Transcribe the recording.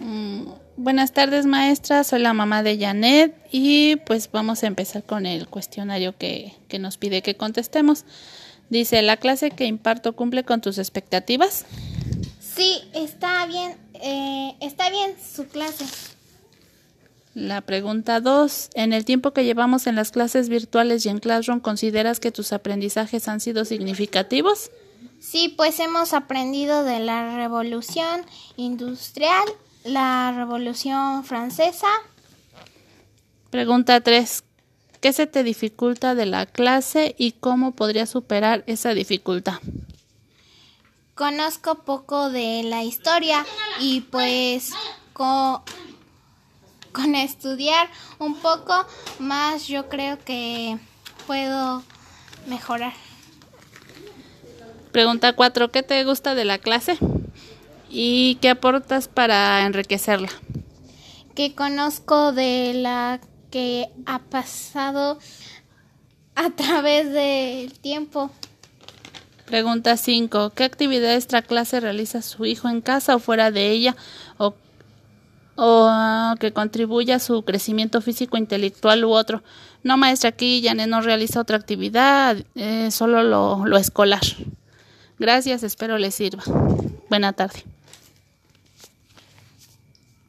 Mm, buenas tardes maestra, soy la mamá de Janet y pues vamos a empezar con el cuestionario que, que nos pide que contestemos. Dice, ¿la clase que imparto cumple con tus expectativas? Sí, está bien, eh, está bien su clase. La pregunta 2. En el tiempo que llevamos en las clases virtuales y en Classroom, ¿consideras que tus aprendizajes han sido significativos? Sí, pues hemos aprendido de la revolución industrial, la revolución francesa. Pregunta 3. ¿Qué se te dificulta de la clase y cómo podrías superar esa dificultad? Conozco poco de la historia y pues con, con estudiar un poco más yo creo que puedo mejorar. Pregunta 4. ¿Qué te gusta de la clase? ¿Y qué aportas para enriquecerla? Que conozco de la que ha pasado a través del tiempo. Pregunta 5. ¿Qué actividad extra clase realiza su hijo en casa o fuera de ella o, o uh, que contribuya a su crecimiento físico, intelectual u otro? No, maestra, aquí Janet no realiza otra actividad, eh, solo lo, lo escolar. Gracias, espero les sirva. Buena tarde.